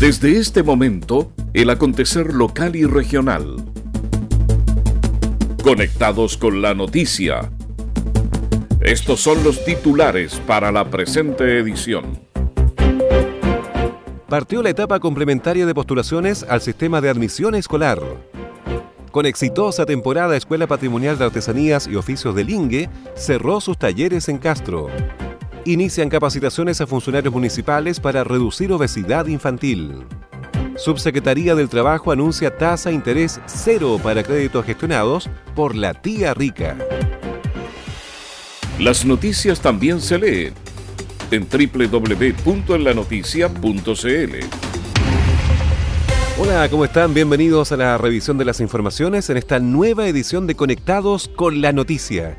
Desde este momento, el acontecer local y regional. Conectados con la noticia. Estos son los titulares para la presente edición. Partió la etapa complementaria de postulaciones al sistema de admisión escolar. Con exitosa temporada, Escuela Patrimonial de Artesanías y Oficios del INGE cerró sus talleres en Castro. Inician capacitaciones a funcionarios municipales para reducir obesidad infantil. Subsecretaría del Trabajo anuncia tasa interés cero para créditos gestionados por la tía rica. Las noticias también se leen en www.enlanoticia.cl. Hola, ¿cómo están? Bienvenidos a la revisión de las informaciones en esta nueva edición de Conectados con la Noticia.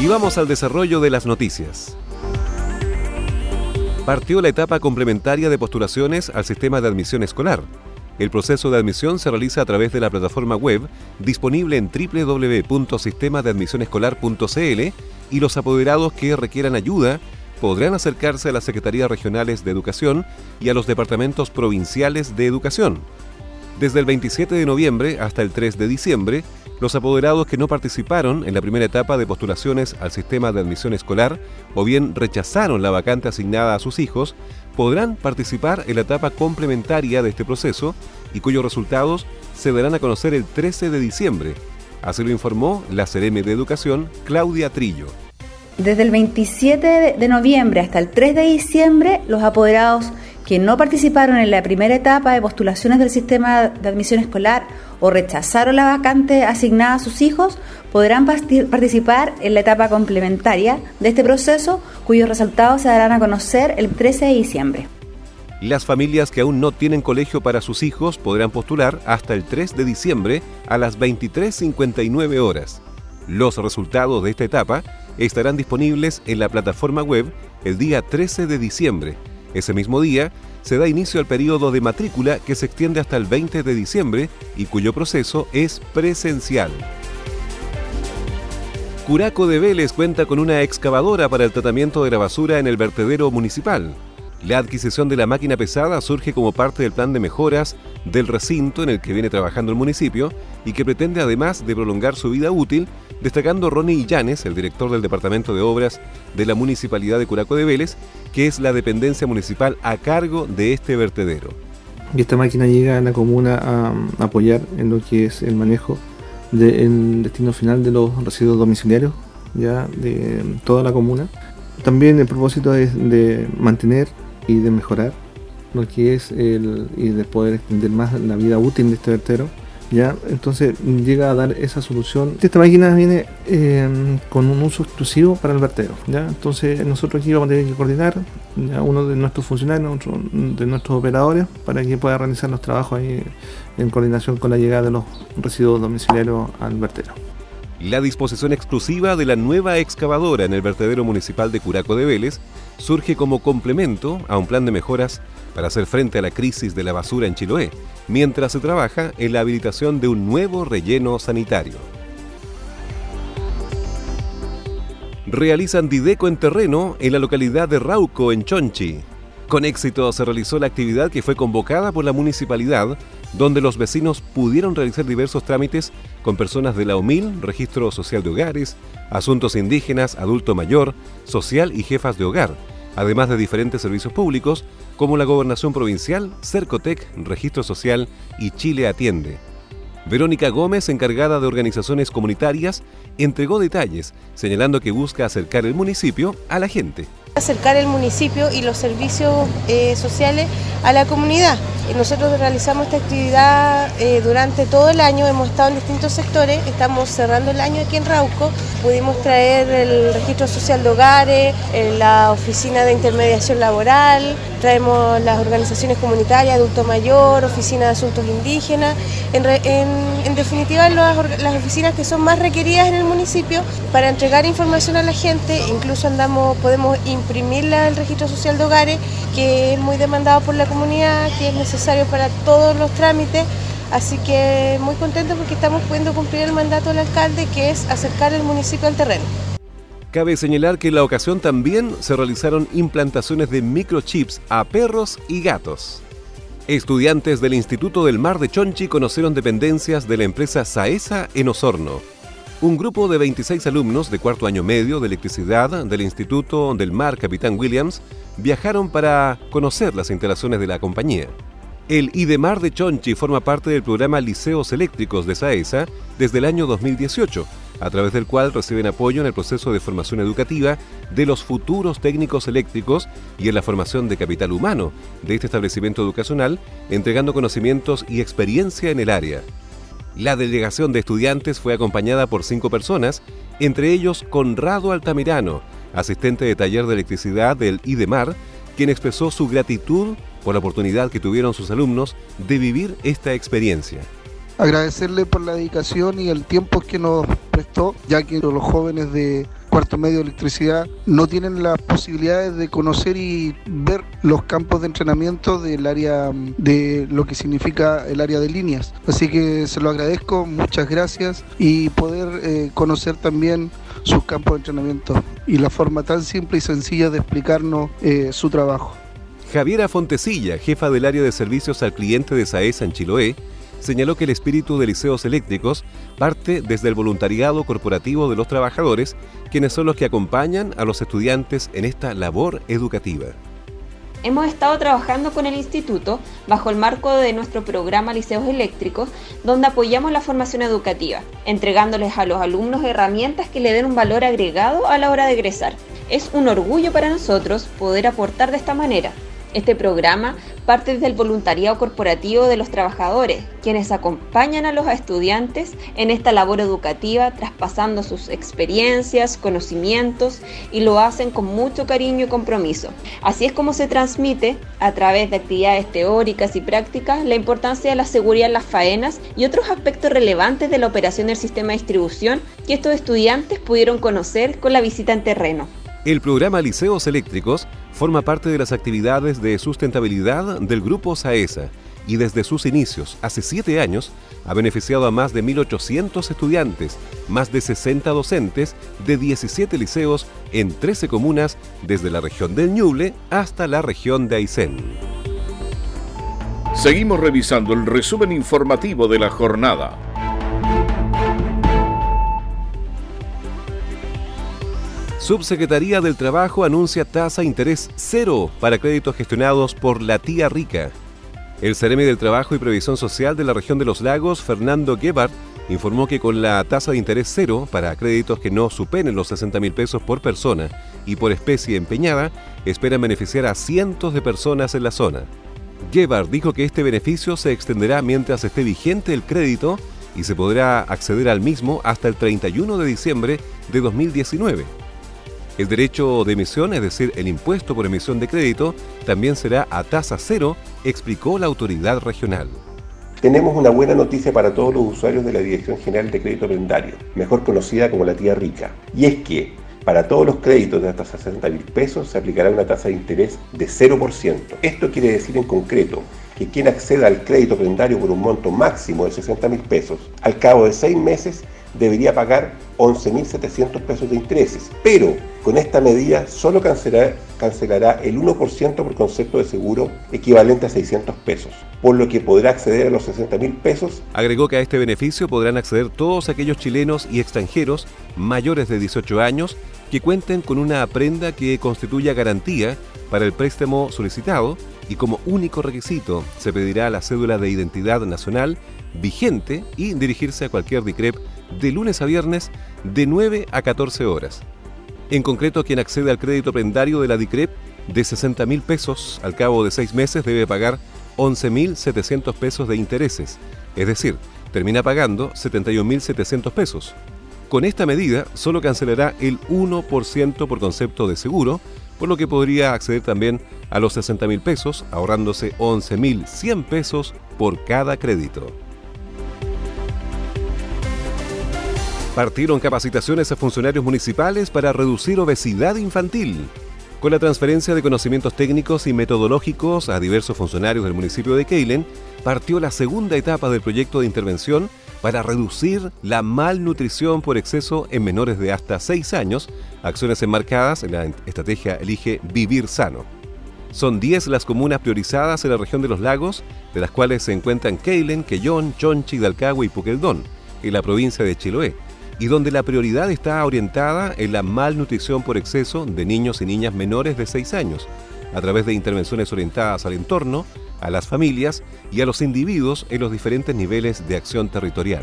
Y vamos al desarrollo de las noticias. Partió la etapa complementaria de postulaciones al sistema de admisión escolar. El proceso de admisión se realiza a través de la plataforma web disponible en www.sistemadeadmisionescolar.cl y los apoderados que requieran ayuda podrán acercarse a las Secretarías Regionales de Educación y a los departamentos provinciales de educación. Desde el 27 de noviembre hasta el 3 de diciembre, los apoderados que no participaron en la primera etapa de postulaciones al sistema de admisión escolar o bien rechazaron la vacante asignada a sus hijos, podrán participar en la etapa complementaria de este proceso y cuyos resultados se darán a conocer el 13 de diciembre. Así lo informó la CRM de Educación, Claudia Trillo. Desde el 27 de noviembre hasta el 3 de diciembre, los apoderados que no participaron en la primera etapa de postulaciones del sistema de admisión escolar o rechazaron la vacante asignada a sus hijos podrán participar en la etapa complementaria de este proceso, cuyos resultados se darán a conocer el 13 de diciembre. Las familias que aún no tienen colegio para sus hijos podrán postular hasta el 3 de diciembre a las 23.59 horas. Los resultados de esta etapa estarán disponibles en la plataforma web el día 13 de diciembre ese mismo día se da inicio al periodo de matrícula que se extiende hasta el 20 de diciembre y cuyo proceso es presencial. Curaco de Vélez cuenta con una excavadora para el tratamiento de la basura en el vertedero municipal. La adquisición de la máquina pesada surge como parte del plan de mejoras del recinto en el que viene trabajando el municipio y que pretende además de prolongar su vida útil, destacando Ronnie Illanes, el director del Departamento de Obras de la Municipalidad de Curaco de Vélez, que es la dependencia municipal a cargo de este vertedero. Y esta máquina llega a la comuna a, apoyar en lo que es el manejo del destino final de los residuos domiciliarios ya de toda la comuna. También el propósito es de mantener y de mejorar lo que es el y de poder extender más la vida útil de este vertedero ya entonces llega a dar esa solución. Esta máquina viene em, con un uso exclusivo para el vertedero ya entonces nosotros aquí vamos a tener que coordinar ya uno de nuestros funcionarios otro de nuestros operadores para que pueda realizar los trabajos ahí en coordinación con la llegada de los residuos domiciliarios al vertedero. La disposición exclusiva de la nueva excavadora en el vertedero municipal de Curaco de Vélez surge como complemento a un plan de mejoras para hacer frente a la crisis de la basura en Chiloé, mientras se trabaja en la habilitación de un nuevo relleno sanitario. Realizan Dideco en terreno en la localidad de Rauco, en Chonchi. Con éxito se realizó la actividad que fue convocada por la municipalidad donde los vecinos pudieron realizar diversos trámites con personas de la OMIL, Registro Social de Hogares, Asuntos Indígenas, Adulto Mayor, Social y Jefas de Hogar, además de diferentes servicios públicos como la Gobernación Provincial, Cercotec, Registro Social y Chile Atiende. Verónica Gómez, encargada de organizaciones comunitarias, entregó detalles, señalando que busca acercar el municipio a la gente. Acercar el municipio y los servicios eh, sociales a la comunidad. nosotros realizamos esta actividad eh, durante todo el año, hemos estado en distintos sectores, estamos cerrando el año aquí en Rauco, pudimos traer el registro social de hogares, eh, la oficina de intermediación laboral, traemos las organizaciones comunitarias, adulto mayor, oficina de asuntos indígenas, en, definitiva las oficinas que son más requeridas en el municipio para entregar información a la gente, incluso andamos, podemos imprimirla el registro social de hogares, que es muy demandado por la comunidad, que es necesario para todos los trámites. Así que muy contento porque estamos pudiendo cumplir el mandato del alcalde, que es acercar el municipio al terreno. Cabe señalar que en la ocasión también se realizaron implantaciones de microchips a perros y gatos. Estudiantes del Instituto del Mar de Chonchi conocieron dependencias de la empresa Saesa en Osorno. Un grupo de 26 alumnos de cuarto año medio de electricidad del Instituto del Mar Capitán Williams viajaron para conocer las instalaciones de la compañía. El IDEMAR de Chonchi forma parte del programa Liceos Eléctricos de SAESA desde el año 2018, a través del cual reciben apoyo en el proceso de formación educativa de los futuros técnicos eléctricos y en la formación de capital humano de este establecimiento educacional, entregando conocimientos y experiencia en el área. La delegación de estudiantes fue acompañada por cinco personas, entre ellos Conrado Altamirano, asistente de taller de electricidad del IDEMAR, quien expresó su gratitud por la oportunidad que tuvieron sus alumnos de vivir esta experiencia. Agradecerle por la dedicación y el tiempo que nos prestó, ya que los jóvenes de cuarto medio de electricidad no tienen las posibilidades de conocer y ver los campos de entrenamiento del área de lo que significa el área de líneas. Así que se lo agradezco, muchas gracias y poder eh, conocer también sus campos de entrenamiento y la forma tan simple y sencilla de explicarnos eh, su trabajo. Javiera Fontecilla, jefa del área de servicios al cliente de SAESA en Chiloé, señaló que el espíritu de liceos eléctricos parte desde el voluntariado corporativo de los trabajadores, quienes son los que acompañan a los estudiantes en esta labor educativa. Hemos estado trabajando con el instituto bajo el marco de nuestro programa Liceos Eléctricos, donde apoyamos la formación educativa, entregándoles a los alumnos herramientas que le den un valor agregado a la hora de egresar. Es un orgullo para nosotros poder aportar de esta manera, este programa parte desde el voluntariado corporativo de los trabajadores, quienes acompañan a los estudiantes en esta labor educativa, traspasando sus experiencias, conocimientos y lo hacen con mucho cariño y compromiso. Así es como se transmite, a través de actividades teóricas y prácticas, la importancia de la seguridad en las faenas y otros aspectos relevantes de la operación del sistema de distribución que estos estudiantes pudieron conocer con la visita en terreno. El programa Liceos Eléctricos forma parte de las actividades de sustentabilidad del Grupo SAESA y desde sus inicios, hace siete años, ha beneficiado a más de 1.800 estudiantes, más de 60 docentes de 17 liceos en 13 comunas, desde la región del Ñuble hasta la región de Aysén. Seguimos revisando el resumen informativo de la jornada. Subsecretaría del Trabajo anuncia tasa interés cero para créditos gestionados por la tía rica. El Ceremi del Trabajo y Previsión Social de la región de los lagos, Fernando Gebhardt, informó que con la tasa de interés cero para créditos que no superen los 60 mil pesos por persona y por especie empeñada, esperan beneficiar a cientos de personas en la zona. Gebhardt dijo que este beneficio se extenderá mientras esté vigente el crédito y se podrá acceder al mismo hasta el 31 de diciembre de 2019. El derecho de emisión, es decir, el impuesto por emisión de crédito, también será a tasa cero, explicó la autoridad regional. Tenemos una buena noticia para todos los usuarios de la Dirección General de Crédito Prendario, mejor conocida como la tía rica, y es que para todos los créditos de hasta 60 mil pesos se aplicará una tasa de interés de 0%. Esto quiere decir en concreto que quien acceda al crédito prendario por un monto máximo de 60 mil pesos, al cabo de seis meses debería pagar 11.700 pesos de intereses, pero con esta medida solo cancelará, cancelará el 1% por concepto de seguro equivalente a 600 pesos, por lo que podrá acceder a los 60.000 pesos. Agregó que a este beneficio podrán acceder todos aquellos chilenos y extranjeros mayores de 18 años que cuenten con una prenda que constituya garantía para el préstamo solicitado y como único requisito se pedirá la cédula de identidad nacional vigente y dirigirse a cualquier DICREP de lunes a viernes de 9 a 14 horas. En concreto, quien accede al crédito prendario de la DICREP de 60 mil pesos al cabo de seis meses debe pagar 11.700 pesos de intereses, es decir, termina pagando 71.700 pesos. Con esta medida solo cancelará el 1% por concepto de seguro, por lo que podría acceder también a los 60.000 pesos, ahorrándose 11.100 pesos por cada crédito. Partieron capacitaciones a funcionarios municipales para reducir obesidad infantil. Con la transferencia de conocimientos técnicos y metodológicos a diversos funcionarios del municipio de Keilen, partió la segunda etapa del proyecto de intervención para reducir la malnutrición por exceso en menores de hasta 6 años, acciones enmarcadas en la estrategia Elige Vivir Sano. Son 10 las comunas priorizadas en la región de los lagos, de las cuales se encuentran Keilen, Quellón, Chonchi, Dalcagua y Puqueldón, en la provincia de Chiloé y donde la prioridad está orientada en la malnutrición por exceso de niños y niñas menores de 6 años, a través de intervenciones orientadas al entorno, a las familias y a los individuos en los diferentes niveles de acción territorial.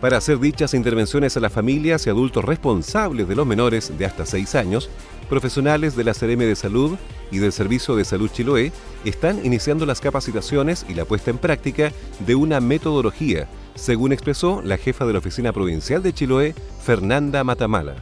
Para hacer dichas intervenciones a las familias y adultos responsables de los menores de hasta 6 años, profesionales de la CRM de Salud y del Servicio de Salud Chiloé están iniciando las capacitaciones y la puesta en práctica de una metodología según expresó la jefa de la Oficina Provincial de Chiloé, Fernanda Matamala.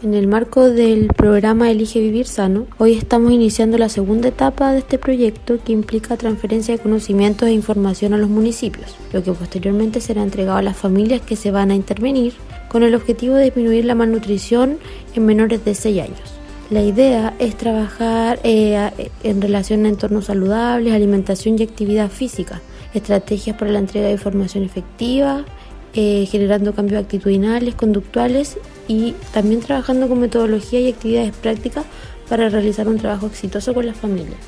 En el marco del programa Elige Vivir Sano, hoy estamos iniciando la segunda etapa de este proyecto que implica transferencia de conocimientos e información a los municipios, lo que posteriormente será entregado a las familias que se van a intervenir con el objetivo de disminuir la malnutrición en menores de 6 años. La idea es trabajar eh, en relación a entornos saludables, alimentación y actividad física, estrategias para la entrega de información efectiva, eh, generando cambios actitudinales, conductuales y también trabajando con metodología y actividades prácticas para realizar un trabajo exitoso con las familias.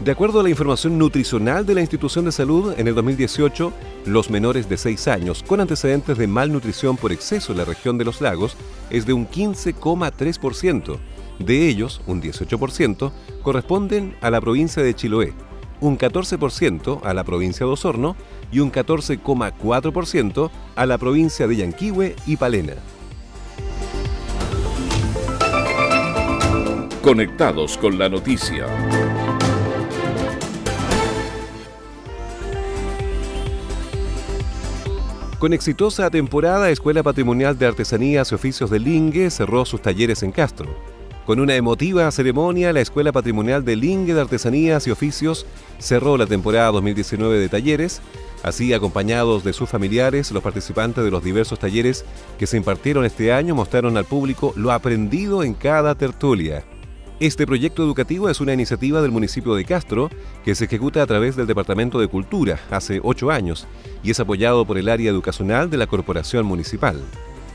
De acuerdo a la información nutricional de la institución de salud, en el 2018, los menores de 6 años con antecedentes de malnutrición por exceso en la región de los lagos es de un 15,3%. De ellos, un 18% corresponden a la provincia de Chiloé, un 14% a la provincia de Osorno y un 14,4% a la provincia de Yanquihue y Palena. Conectados con la noticia. Con exitosa temporada, Escuela Patrimonial de Artesanías y Oficios de Lingue cerró sus talleres en Castro. Con una emotiva ceremonia, la Escuela Patrimonial de Lingue de Artesanías y Oficios cerró la temporada 2019 de talleres. Así, acompañados de sus familiares, los participantes de los diversos talleres que se impartieron este año mostraron al público lo aprendido en cada tertulia. Este proyecto educativo es una iniciativa del municipio de Castro que se ejecuta a través del Departamento de Cultura hace ocho años y es apoyado por el área educacional de la Corporación Municipal.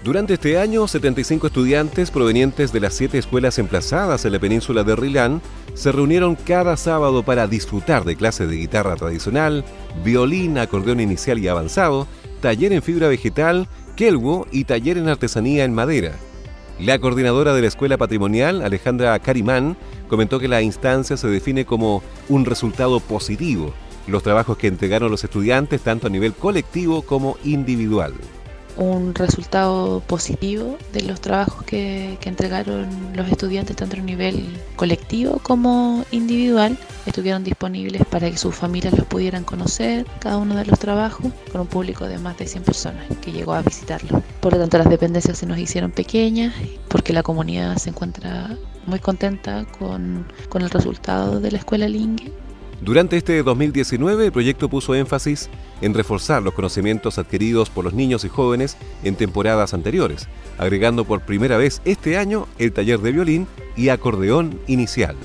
Durante este año, 75 estudiantes provenientes de las siete escuelas emplazadas en la península de Rilán se reunieron cada sábado para disfrutar de clases de guitarra tradicional, violín, acordeón inicial y avanzado, taller en fibra vegetal, kelwo y taller en artesanía en madera. La coordinadora de la Escuela Patrimonial, Alejandra Carimán, comentó que la instancia se define como un resultado positivo, los trabajos que entregaron los estudiantes tanto a nivel colectivo como individual un resultado positivo de los trabajos que, entregaron los estudiantes tanto a nivel colectivo como individual. Estuvieron disponibles para que sus familias los pudieran conocer, cada uno de los trabajos, con un público de más de 100 personas que llegó a visitarlo. Por lo tanto, las dependencias se nos hicieron pequeñas porque la comunidad se encuentra muy contenta con, con el resultado de la escuela Lingue durante este 2019, el proyecto puso énfasis en reforzar los conocimientos adquiridos por los niños y jóvenes en temporadas anteriores, agregando por primera vez este año el taller de violín y acordeón inicial.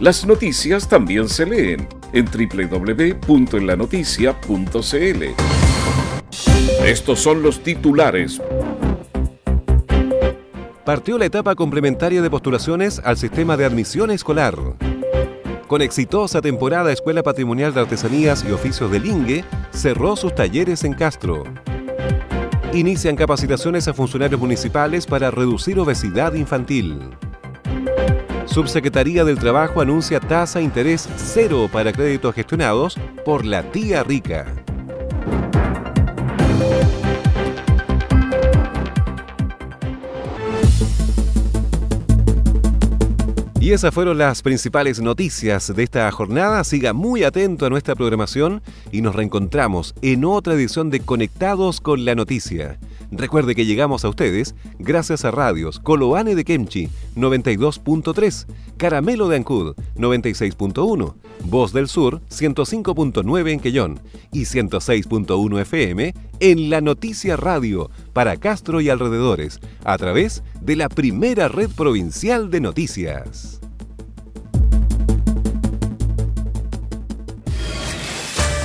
Las noticias también se leen en www.enlanoticia.cl. Estos son los titulares partió la etapa complementaria de postulaciones al sistema de admisión escolar. Con exitosa temporada, Escuela Patrimonial de Artesanías y Oficios de Lingue cerró sus talleres en Castro. Inician capacitaciones a funcionarios municipales para reducir obesidad infantil. Subsecretaría del Trabajo anuncia tasa interés cero para créditos gestionados por la tía rica. Y esas fueron las principales noticias de esta jornada. Siga muy atento a nuestra programación y nos reencontramos en otra edición de Conectados con la Noticia. Recuerde que llegamos a ustedes gracias a radios Coloane de Kemchi 92.3, Caramelo de Ancud 96.1, Voz del Sur 105.9 en Quellón y 106.1 FM en La Noticia Radio para Castro y alrededores a través de la primera red provincial de noticias.